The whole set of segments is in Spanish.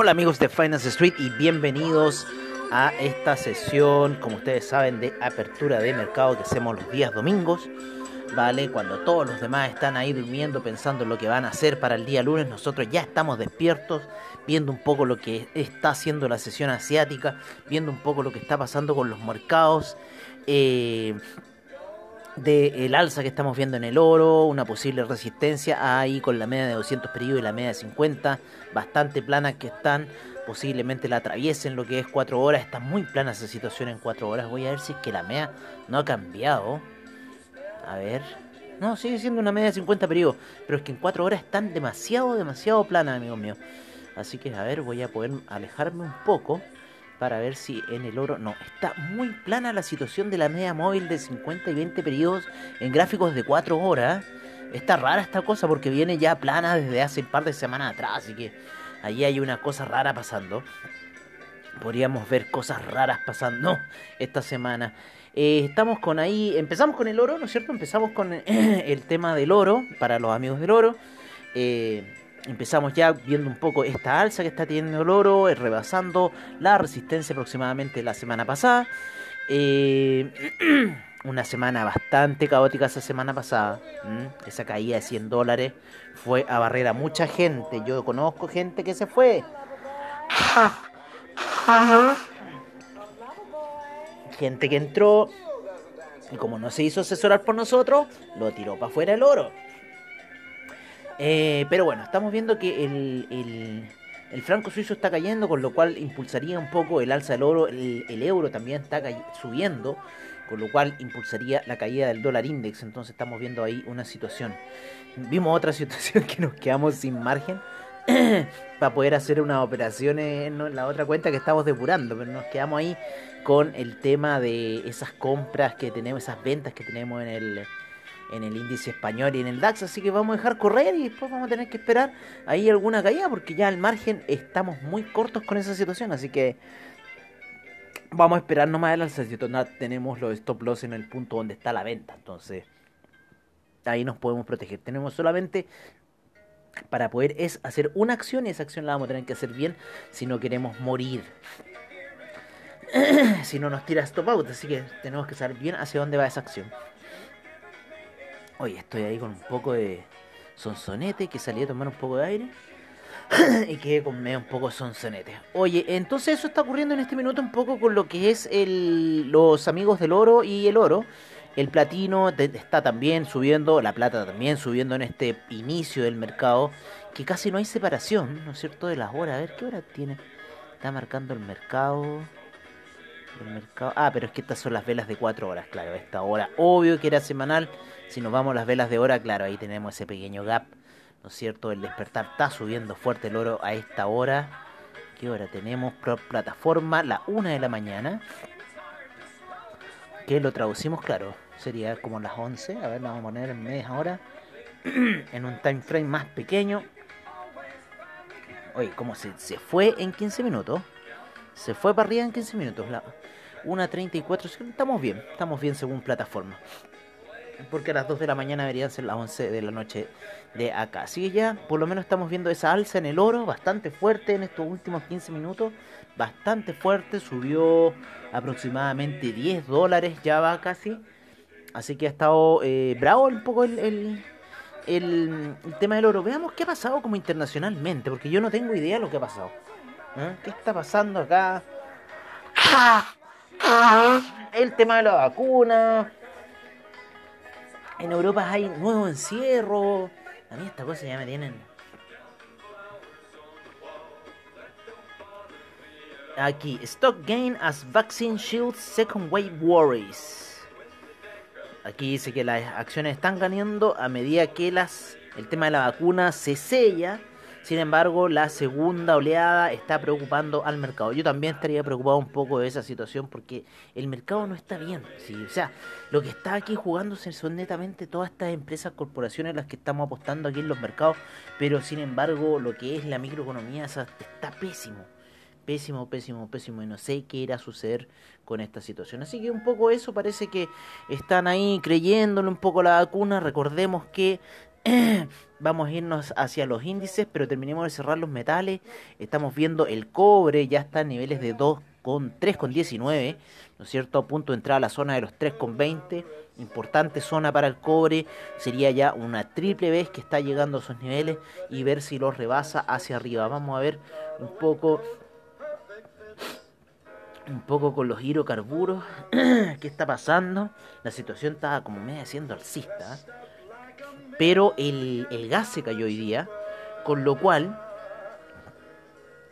Hola amigos de Finance Street y bienvenidos a esta sesión, como ustedes saben, de apertura de mercado que hacemos los días domingos. ¿Vale? Cuando todos los demás están ahí durmiendo pensando en lo que van a hacer para el día lunes, nosotros ya estamos despiertos, viendo un poco lo que está haciendo la sesión asiática, viendo un poco lo que está pasando con los mercados. Eh, del alza que estamos viendo en el oro, una posible resistencia ahí con la media de 200 periodos y la media de 50, bastante planas que están, posiblemente la atraviesen lo que es 4 horas, está muy plana esa situación en 4 horas, voy a ver si es que la media no ha cambiado, a ver, no, sigue siendo una media de 50 periodos, pero es que en 4 horas están demasiado, demasiado planas, amigos míos, así que a ver, voy a poder alejarme un poco para ver si en el oro no. Está muy plana la situación de la media móvil de 50 y 20 periodos en gráficos de 4 horas. Está rara esta cosa porque viene ya plana desde hace un par de semanas atrás así que ahí hay una cosa rara pasando. Podríamos ver cosas raras pasando esta semana. Eh, estamos con ahí empezamos con el oro no es cierto empezamos con el tema del oro para los amigos del oro. Eh, Empezamos ya viendo un poco esta alza que está teniendo el oro, eh, rebasando la resistencia aproximadamente la semana pasada. Eh, una semana bastante caótica esa semana pasada. Esa caída de 100 dólares fue a barrer a mucha gente. Yo conozco gente que se fue. Gente que entró y como no se hizo asesorar por nosotros, lo tiró para afuera el oro. Eh, pero bueno, estamos viendo que el, el- el franco suizo está cayendo, con lo cual impulsaría un poco el alza del oro. El, el euro también está subiendo, con lo cual impulsaría la caída del dólar index. Entonces estamos viendo ahí una situación. Vimos otra situación que nos quedamos sin margen para poder hacer unas operaciones en la otra cuenta que estamos depurando, pero nos quedamos ahí con el tema de esas compras que tenemos, esas ventas que tenemos en el en el índice español y en el DAX, así que vamos a dejar correr y después vamos a tener que esperar ahí alguna caída porque ya al margen estamos muy cortos con esa situación, así que vamos a esperar nomás el alza, si tenemos los stop loss en el punto donde está la venta, entonces ahí nos podemos proteger. Tenemos solamente para poder es hacer una acción y esa acción la vamos a tener que hacer bien si no queremos morir. si no nos tira stop out, así que tenemos que saber bien hacia dónde va esa acción. Oye, estoy ahí con un poco de sonsonete, que salí a tomar un poco de aire. y quedé con medio un poco de sonsonete. Oye, entonces eso está ocurriendo en este minuto un poco con lo que es el, los amigos del oro y el oro. El platino está también subiendo, la plata también subiendo en este inicio del mercado, que casi no hay separación, ¿no es cierto? De las horas. A ver, ¿qué hora tiene? Está marcando el mercado. Ah, pero es que estas son las velas de 4 horas, claro. Esta hora, obvio que era semanal. Si nos vamos las velas de hora, claro, ahí tenemos ese pequeño gap. ¿No es cierto? El despertar está subiendo fuerte el oro a esta hora. ¿Qué hora tenemos? Plataforma, la 1 de la mañana. Que lo traducimos, claro. Sería como las 11. A ver, la vamos a poner en media hora. en un time frame más pequeño. Oye, ¿cómo se, se fue en 15 minutos? Se fue para arriba en 15 minutos. La 1.34. Estamos bien. Estamos bien según plataforma. Porque a las 2 de la mañana deberían ser las 11 de la noche de acá. Así que ya, por lo menos estamos viendo esa alza en el oro. Bastante fuerte en estos últimos 15 minutos. Bastante fuerte. Subió aproximadamente 10 dólares. Ya va casi. Así que ha estado eh, bravo un poco el, el, el- el tema del oro. Veamos qué ha pasado como internacionalmente. Porque yo no tengo idea de lo que ha pasado. ¿Qué está pasando acá? El tema de la vacuna. En Europa hay nuevo encierro. A mí esta cosa ya me tienen. aquí, stock gain as vaccine shields second wave worries. Aquí dice que las acciones están ganando a medida que las el tema de la vacuna se sella. Sin embargo, la segunda oleada está preocupando al mercado. Yo también estaría preocupado un poco de esa situación porque el mercado no está bien. O sea, lo que está aquí jugándose son netamente todas estas empresas, corporaciones las que estamos apostando aquí en los mercados. Pero sin embargo, lo que es la microeconomía esa está pésimo. Pésimo, pésimo, pésimo. Y no sé qué irá a suceder con esta situación. Así que un poco eso parece que están ahí creyéndole un poco la vacuna. Recordemos que vamos a irnos hacia los índices, pero terminemos de cerrar los metales. Estamos viendo el cobre, ya está a niveles de 2 con 3,19, ¿no es cierto? A punto de entrar a la zona de los 3,20. Importante zona para el cobre. Sería ya una triple vez que está llegando a esos niveles y ver si los rebasa hacia arriba. Vamos a ver un poco un poco con los hidrocarburos. ¿Qué está pasando? La situación está como medio siendo alcista. ¿eh? Pero el, el, gas se cayó hoy día. Con lo cual.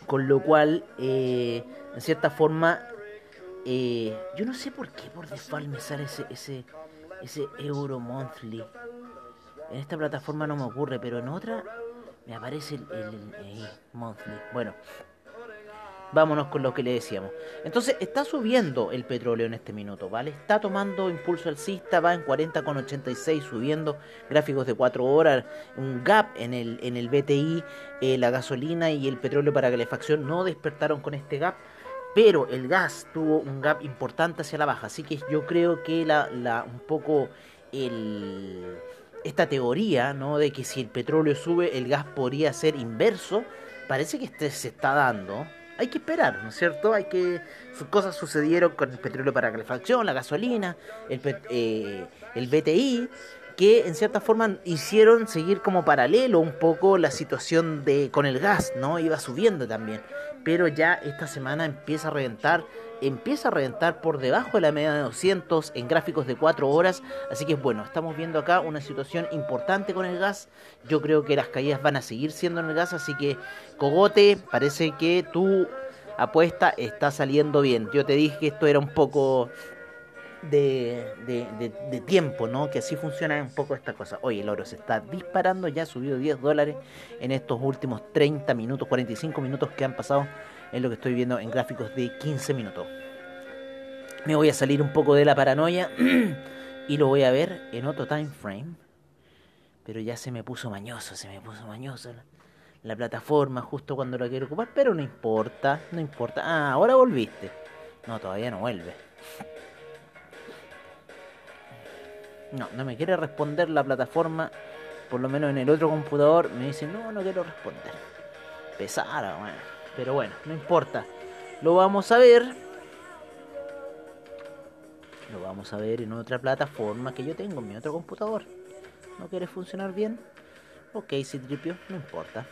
Con lo cual. Eh, en cierta forma. Eh, yo no sé por qué por default me sale ese, ese, ese euro monthly. En esta plataforma no me ocurre, pero en otra me aparece el, monthly. Bueno, vámonos con lo que le decíamos. Entonces está subiendo el petróleo en este minuto, ¿vale? Está tomando impulso alcista, va en 40,86 subiendo, gráficos de 4 horas, un gap en el, en el BTI, eh, la gasolina y el petróleo para calefacción no despertaron con este gap. Pero el gas tuvo un gap importante hacia la baja, así que yo creo que la, la un poco el, esta teoría, ¿no? De que si el petróleo sube, el gas podría ser inverso, parece que este se está dando hay que esperar, ¿no es cierto? Hay que sus cosas sucedieron con el petróleo para calefacción, la gasolina, el, eh, el BTI, que en cierta forma hicieron seguir como paralelo un poco la situación de con el gas, ¿no? Iba subiendo también, pero ya esta semana empieza a reventar, empieza a reventar por debajo de la media de 200 en gráficos de 4 horas, así que bueno, estamos viendo acá una situación importante con el gas. Yo creo que las caídas van a seguir siendo en el gas, así que Cogote, parece que tu apuesta está saliendo bien. Yo te dije que esto era un poco de, tiempo, ¿no? Que así funciona un poco esta cosa. Oye, el oro se está disparando, ya ha subido 10 dólares en estos últimos 30 minutos, 45 minutos que han pasado, es lo que estoy viendo en gráficos de 15 minutos. Me voy a salir un poco de la paranoia y lo voy a ver en otro time frame. Pero ya se me puso mañoso, se me puso mañoso la, la plataforma justo cuando la quiero ocupar, pero no importa, no importa. Ah, ahora volviste. No, todavía no vuelve. No, no me quiere responder la plataforma. Por lo menos en el otro computador me dice, no, no quiero responder. Pesara, bueno. Pero bueno, no importa. Lo vamos a ver. Lo vamos a ver en otra plataforma que yo tengo en mi otro computador. ¿No quiere funcionar bien? Ok, Citripio, no importa.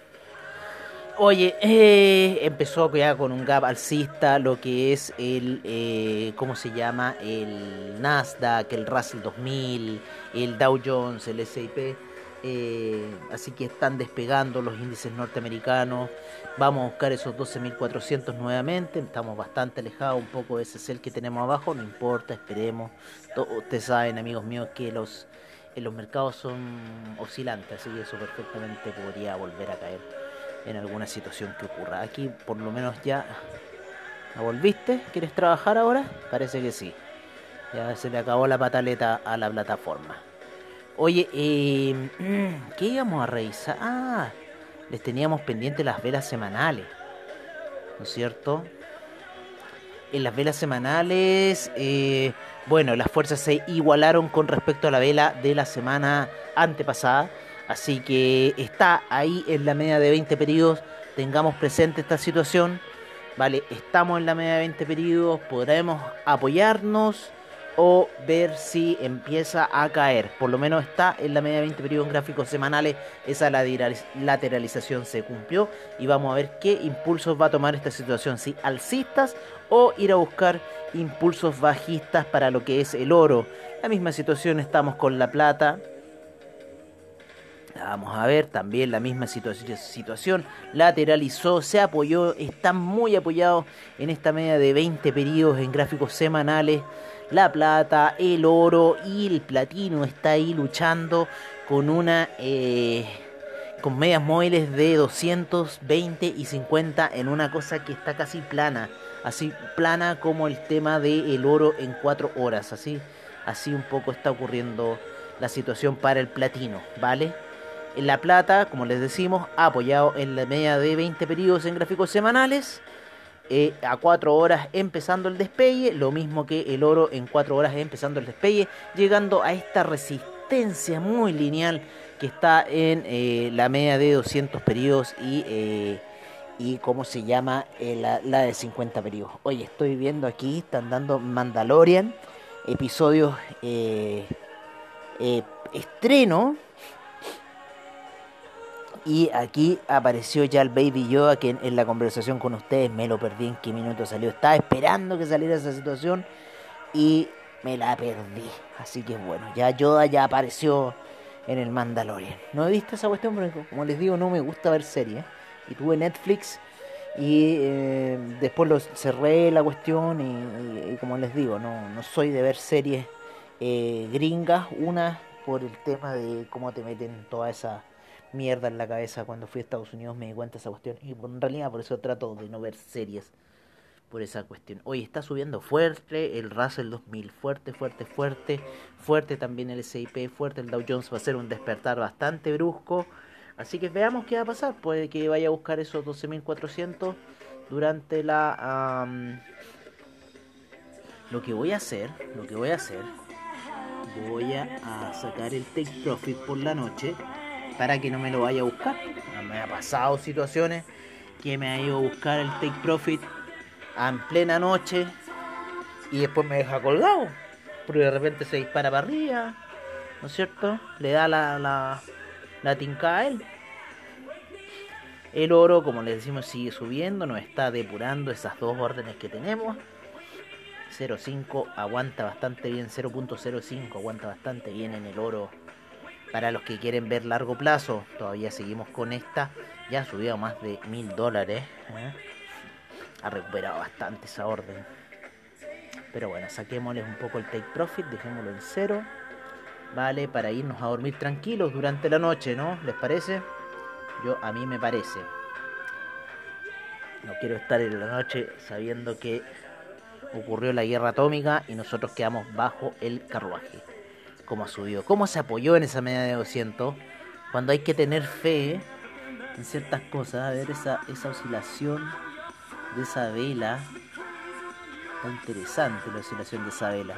Oye, eh, empezó ya con un gap alcista lo que es el, eh, ¿cómo se llama? El Nasdaq, el Russell 2000, el Dow Jones, el S&P. Eh, así que están despegando los índices norteamericanos. Vamos a buscar esos 12.400 nuevamente. Estamos bastante alejados un poco de ese cel que tenemos abajo. No importa, esperemos. Ustedes saben, amigos míos, que los, los mercados son oscilantes, así que eso perfectamente podría volver a caer en alguna situación que ocurra. Aquí por lo menos ya ¿la volviste? ¿Quieres trabajar ahora? Parece que sí. Ya se le acabó la pataleta a la plataforma. Oye, eh, ¿qué íbamos a revisar? Ah, les teníamos pendientes las velas semanales. ¿No es cierto? En las velas semanales, eh, bueno, las fuerzas se igualaron con respecto a la vela de la semana antepasada. Así que está ahí en la media de 20 periodos. Tengamos presente esta situación. Vale, estamos en la media de 20 periodos. Podremos apoyarnos o ver si empieza a caer. Por lo menos está en la media de 20 periodos en gráficos semanales. Esa lateralización se cumplió. Y vamos a ver qué impulsos va a tomar esta situación. Si alcistas o ir a buscar impulsos bajistas para lo que es el oro. La misma situación estamos con la plata Vamos a ver, también la misma situa- situación. Lateralizó, se apoyó, está muy apoyado en esta media de 20 periodos en gráficos semanales. La plata, el oro y el platino está ahí luchando con una eh, con medias móviles de 220 y 50 en una cosa que está casi plana, así plana como el tema del oro en 4 horas, así así un poco está ocurriendo la situación para el platino, ¿vale? La plata, como les decimos, ha apoyado en la media de 20 periodos en gráficos semanales. eh, a 4 horas empezando el despegue, lo mismo que el oro en 4 horas empezando el despegue, llegando a esta resistencia muy lineal que está en eh, la media de 200 periodos y, eh, y ¿cómo se llama? La, la de 50 periodos. Oye, estoy viendo aquí, están dando Mandalorian, episodios estreno. Y aquí apareció ya el Baby Yoda que en, la conversación con ustedes me lo perdí en qué minuto salió. Estaba esperando que saliera esa situación y me la perdí. Así que bueno, ya Yoda ya apareció en el Mandalorian. No he visto esa cuestión porque como les digo no me gusta ver series. Y tuve Netflix y eh, después lo cerré la cuestión y como les digo, no, no soy de ver series eh, gringas. Una por el tema de cómo te meten toda esa mierda en la cabeza cuando fui a Estados Unidos me di cuenta esa cuestión y en realidad por eso trato de no ver series por esa cuestión. Hoy está subiendo fuerte el Russell 2000, fuerte, fuerte, fuerte, fuerte también el S&P, fuerte el Dow Jones va a ser un despertar bastante brusco. Así que veamos qué va a pasar, puede que vaya a buscar esos 12.400 durante la am, lo que voy a hacer, lo que voy a hacer voy a sacar el take profit por la noche para que no me lo vaya a buscar. Me ha pasado situaciones que me ha ido a buscar el take profit en plena noche y después me deja colgado. Porque de repente se dispara para arriba, ¿no es cierto? Le da la, la, la tinca a él. El oro, como les decimos, sigue subiendo, nos está depurando esas dos órdenes que tenemos. 0.5 aguanta bastante bien, 0.05 aguanta bastante bien en el oro. Para los que quieren ver largo plazo, todavía seguimos con esta. Ya ha subido más de mil dólares. ¿eh? Ha recuperado bastante esa orden. Pero bueno, saquémosles un poco el take profit, dejémoslo en cero. Vale, para irnos a dormir tranquilos durante la noche, ¿no? ¿Les parece? Yo, a mí me parece. No quiero estar en la noche sabiendo que ocurrió la guerra atómica y nosotros quedamos bajo el carruaje. ¿Cómo ha subido? ¿Cómo se apoyó en esa media de 200? Cuando hay que tener fe en ciertas cosas, a ver esa, esa oscilación de esa vela. Está interesante la oscilación de esa vela.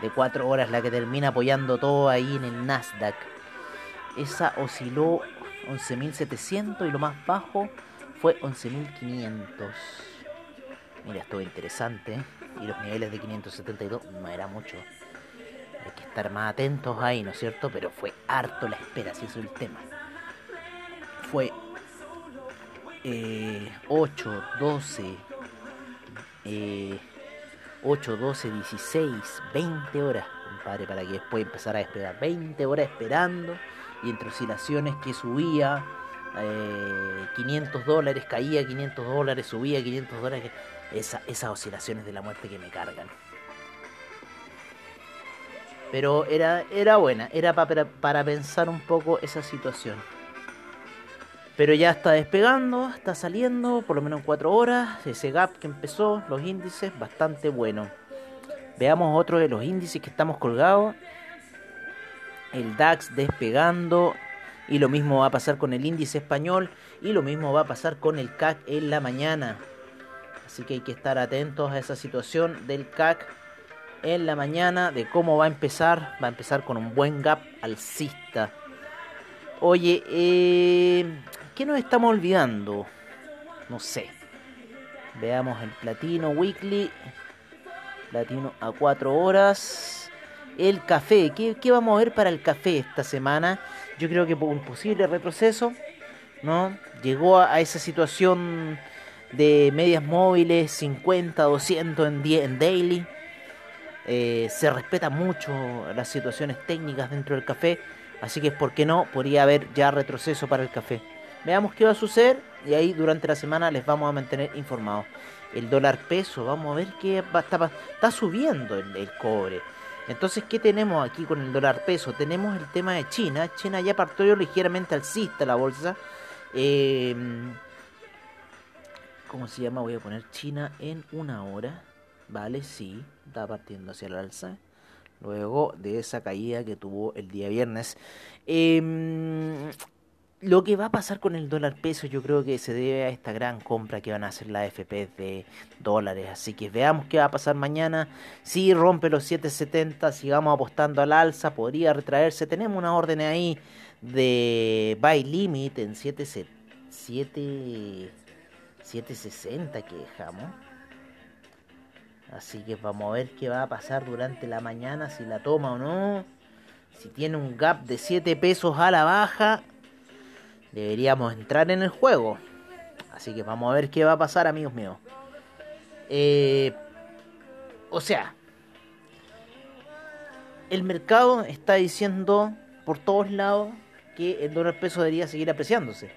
De 4 horas la que termina apoyando todo ahí en el Nasdaq. Esa osciló 11.700 y lo más bajo fue 11.500. Mira, estuvo interesante. Y los niveles de 572 no era mucho. Hay que estar más atentos ahí, ¿no es cierto? Pero fue harto la espera, si eso es el tema. Fue eh, 8, 12, eh, 8, 12, 16, 20 horas, compadre, para que después empezara a despegar. 20 horas esperando y entre oscilaciones que subía eh, 500 dólares, caía 500 dólares, subía 500 dólares. Esa, esas oscilaciones de la muerte que me cargan. Pero era, era buena, era pa- para, para pensar un poco esa situación. Pero ya está despegando, está saliendo, por lo menos en 4 horas. Ese gap que empezó, los índices, bastante bueno. Veamos otro de los índices que estamos colgados. El DAX despegando. Y lo mismo va a pasar con el índice español. Y lo mismo va a pasar con el CAC en la mañana. Así que hay que estar atentos a esa situación del CAC en la mañana. De cómo va a empezar. Va a empezar con un buen gap alcista. Oye, eh, ¿qué nos estamos olvidando? No sé. Veamos el platino weekly. Platino a 4 horas. El café. ¿Qué, qué vamos a ver para el café esta semana? Yo creo que un posible retroceso. ¿No? Llegó a, esa situación de medias móviles 50, 200 en, en daily. Eh, se respeta mucho las situaciones técnicas dentro del café. Así que, ¿por qué no? Podría haber ya retroceso para el café. Veamos qué va a suceder y ahí durante la semana les vamos a mantener informados. El dólar peso, vamos a ver qué va, está, subiendo el, el cobre. Entonces, ¿qué tenemos aquí con el dólar peso? Tenemos el tema de China. China ya partió ligeramente alcista la bolsa. Eh, ¿Cómo se llama? Voy a poner China en una hora. Vale, sí, está partiendo hacia el alza. Luego de esa caída que tuvo el día viernes. Eh, lo que va a pasar con el dólar peso yo creo que se debe a esta gran compra que van a hacer las FP de dólares. Así que veamos qué va a pasar mañana. Si rompe los 7.70, sigamos apostando al alza, podría retraerse. Tenemos una orden ahí de buy limit en 7.60 que dejamos. Así que vamos a ver qué va a pasar durante la mañana, si la toma o no. Si tiene un gap de 7 pesos a la baja, deberíamos entrar en el juego. Así que vamos a ver qué va a pasar, amigos míos. Eh, o sea, el mercado está diciendo por todos lados que el dólar peso debería seguir apreciándose.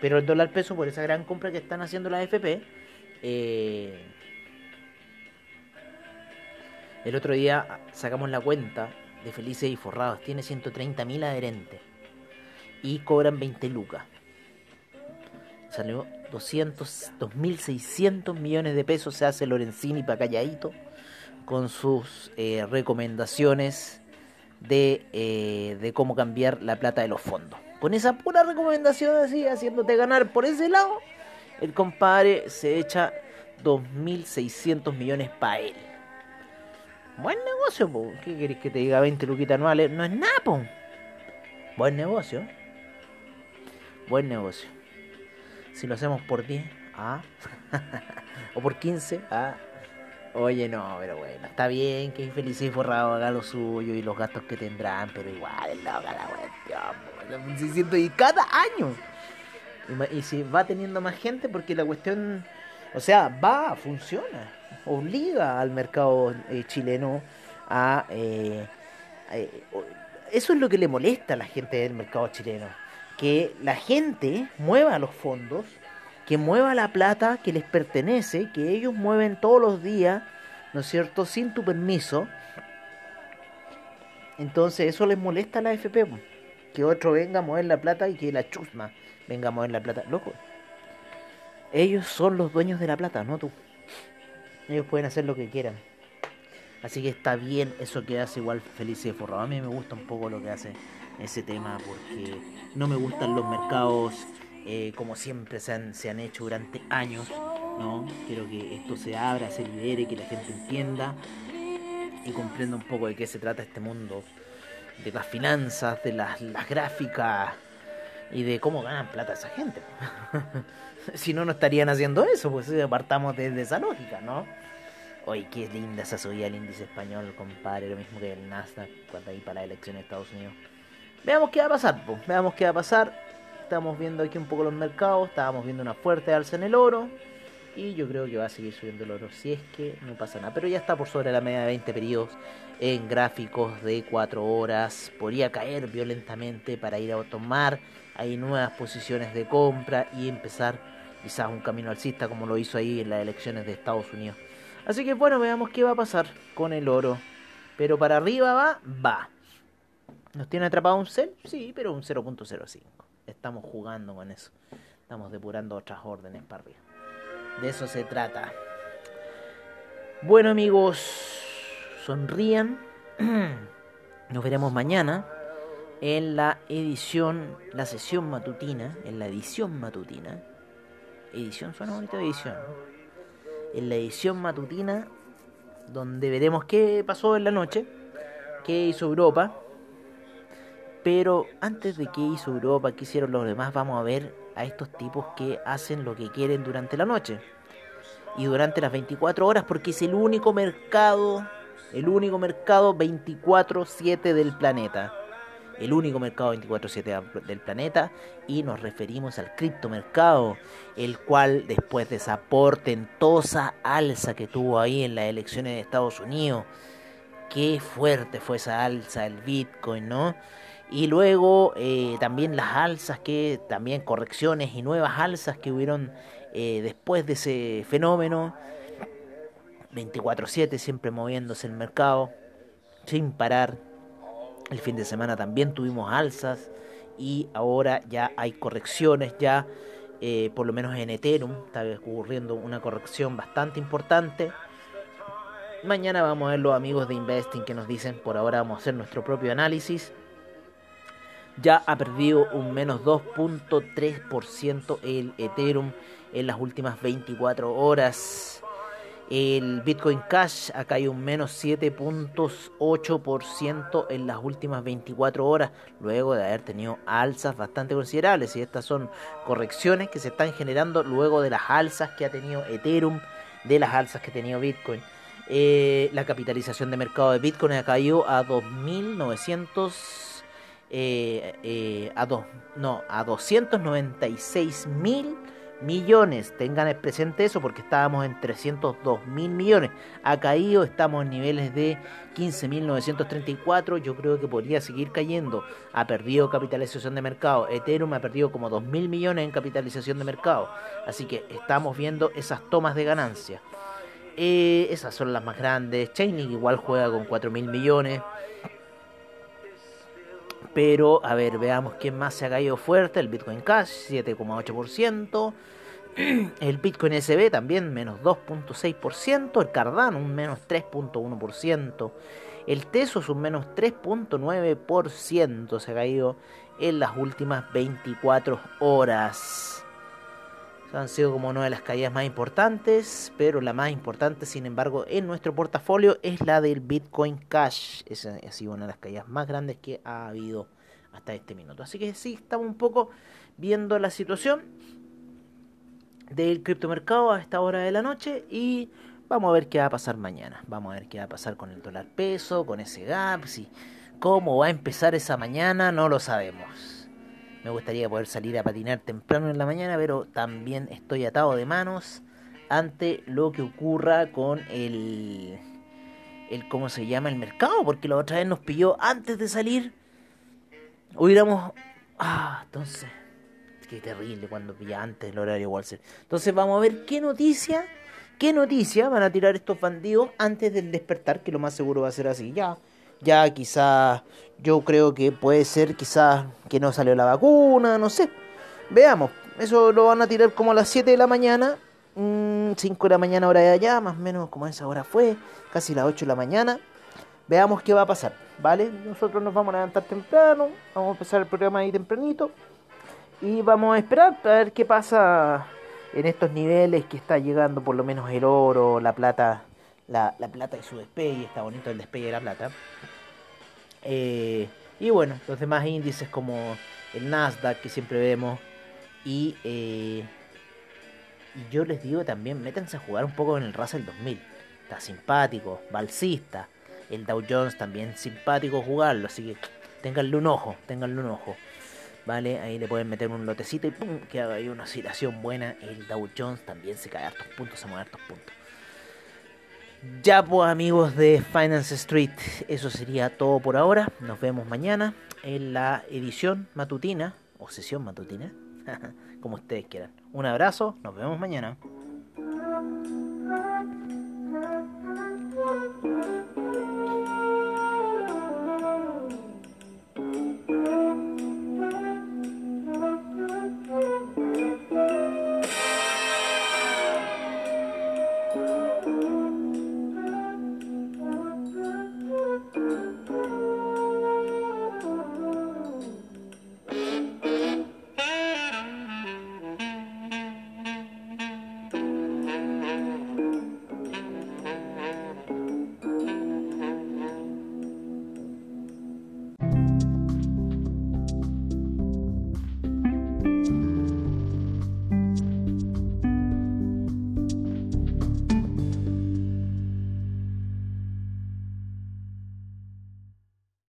Pero el dólar peso, por esa gran compra que están haciendo las FP, eh, el otro día sacamos la cuenta de Felices y Forrados. Tiene 130.000 adherentes y cobran 20 lucas. Salió 200, 2.600 millones de pesos. Se hace Lorenzini para calladito con sus eh, recomendaciones de, eh, de cómo cambiar la plata de los fondos. Con esa pura recomendación así, haciéndote ganar por ese lado, el compadre se echa 2.600 millones para él. Buen negocio, po. ¿qué querés que te diga 20 luquitas anuales? No es nada, po. Buen negocio. Buen negocio. Si lo hacemos por 10, ah. o por 15, ah. Oye, no, pero bueno, está bien que y forrado haga lo suyo y los gastos que tendrán, pero igual es loca la cuestión. 600 y cada año. Y si va teniendo más gente, porque la cuestión, o sea, va, funciona, obliga al mercado eh, chileno a... eh, eh, o- eso es lo que le molesta a la gente del mercado chileno. Que la gente mueva los fondos, que mueva la plata que les pertenece, que ellos mueven todos los días, ¿no es cierto?, sin tu permiso. Entonces eso les molesta a la FP. Que otro venga a mover la plata y que la chusma venga a mover la plata. Loco, ellos son los dueños de la plata, no tú. Ellos pueden hacer lo que quieran. Así que está bien eso que hace igual Felice Forrado. A mí me gusta un poco lo que hace ese tema porque no me gustan los mercados eh, como siempre se han, hecho durante años. ¿no? Quiero que esto se abra, se libere, que la gente entienda y comprenda un poco de qué se trata este mundo. De las finanzas, de las gráficas y de cómo ganan plata esa gente. si no, no estarían haciendo eso, pues eh, partamos desde esa lógica, ¿no? Oye, qué linda esa subida al índice español, compadre, lo mismo que el Nasdaq cuando ahí para la elección de Estados Unidos. Veamos qué va a pasar, po. veamos qué va a pasar. Estamos viendo aquí un poco los mercados, estábamos viendo una fuerte alza en el oro. Y yo creo que va a seguir subiendo el oro si es que no pasa nada. Pero ya está por sobre la media de 20 periodos en gráficos de 4 horas. Podría caer violentamente para ir a tomar ahí nuevas posiciones de compra y empezar quizás un camino alcista como lo hizo ahí en las elecciones de Estados Unidos. Así que bueno, veamos qué va a pasar con el oro. Pero para arriba va, va. ¿Nos tiene atrapado un cel? Sí, pero un 0.05. Estamos jugando con eso. Estamos depurando otras órdenes para arriba. De eso se trata. Bueno amigos, sonrían. Nos veremos mañana en la edición, la sesión matutina, en la edición matutina. Edición suena bonito edición. En la edición matutina donde veremos qué pasó en la noche, qué hizo Europa. Pero antes de qué hizo Europa, qué hicieron los demás, vamos a ver a estos tipos que hacen lo que quieren durante la noche y durante las 24 horas porque es el único mercado, el único mercado 24/7 del planeta. El único mercado 24/7 del planeta y nos referimos al criptomercado, el cual después de esa portentosa alza que tuvo ahí en las elecciones de Estados Unidos, qué fuerte fue esa alza del Bitcoin, ¿no? Y luego eh, también las alzas que, también correcciones y nuevas alzas que hubieron eh, después de ese fenómeno. 24/7 siempre moviéndose el mercado sin parar. El fin de semana también tuvimos alzas y ahora ya hay correcciones, ya eh, por lo menos en Ethereum está ocurriendo una corrección bastante importante. Mañana vamos a ver los amigos de Investing que nos dicen, por ahora vamos a hacer nuestro propio análisis. Ya ha perdido un menos 2.3% el Ethereum en las últimas 24 horas. El Bitcoin Cash ha caído un menos 7.8% en las últimas 24 horas, luego de haber tenido alzas bastante considerables. Y estas son correcciones que se están generando luego de las alzas que ha tenido Ethereum, de las alzas que ha tenido Bitcoin. Eh, la capitalización de mercado de Bitcoin ha caído a 2.900 eh, eh, a, dos, no, a 296 mil millones. Tengan presente eso porque estábamos en 302 mil millones. Ha caído, estamos en niveles de 15.934. Yo creo que podría seguir cayendo. Ha perdido capitalización de mercado. Ethereum ha perdido como 2 mil millones en capitalización de mercado. Así que estamos viendo esas tomas de ganancia. Eh, esas son las más grandes. Chainlink igual juega con 4 mil millones. Pero, a ver, veamos quién más se ha caído fuerte. El Bitcoin Cash, 7,8%. El Bitcoin SB también, menos 2,6%. El Cardano, un menos 3,1%. El Tesos, un menos 3,9%. Se ha caído en las últimas 24 horas. Han sido como una de las caídas más importantes, pero la más importante, sin embargo, en nuestro portafolio es la del Bitcoin Cash. Esa ha sido una de las caídas más grandes que ha habido hasta este minuto. Así que sí, estamos un poco viendo la situación del criptomercado a esta hora de la noche y vamos a ver qué va a pasar mañana. Vamos a ver qué va a pasar con el dólar peso, con ese gap, si cómo va a empezar esa mañana, no lo sabemos. Me gustaría poder salir a patinar temprano en la mañana, pero también estoy atado de manos ante lo que ocurra con el, el cómo se llama el mercado, porque la otra vez nos pilló antes de salir. Hubiéramos ah, entonces qué terrible cuando pilla antes el horario Wall Street. Entonces vamos a ver qué noticia, qué noticia van a tirar estos bandidos antes del despertar, que lo más seguro va a ser así. Ya, ya quizás yo creo que puede ser quizás que no salió la vacuna, no sé. Veamos, eso lo van a tirar como a las 7 de la mañana, 5 mm, de la mañana hora de allá, más o menos como esa hora fue, casi las 8 de la mañana. Veamos qué va a pasar, ¿vale? Nosotros nos vamos a levantar temprano, vamos a empezar el programa ahí tempranito y vamos a esperar a ver qué pasa en estos niveles que está llegando por lo menos el oro, la plata, la, la plata y su despegue, está bonito el despegue de la plata. Eh, y bueno, los demás índices como el Nasdaq que siempre vemos. Y, eh, y yo les digo también, métanse a jugar un poco en el Russell 2000. Está simpático, balsista. El Dow Jones también simpático jugarlo. Así que ténganle un ojo, ténganle un ojo. ¿Vale? Ahí le pueden meter un lotecito y ¡pum! que haga ahí una oscilación buena. El Dow Jones también se cae hartos puntos, se mueve hartos puntos. Ya pues amigos de Finance Street, eso sería todo por ahora. Nos vemos mañana en la edición matutina o sesión matutina, como ustedes quieran. Un abrazo, nos vemos mañana.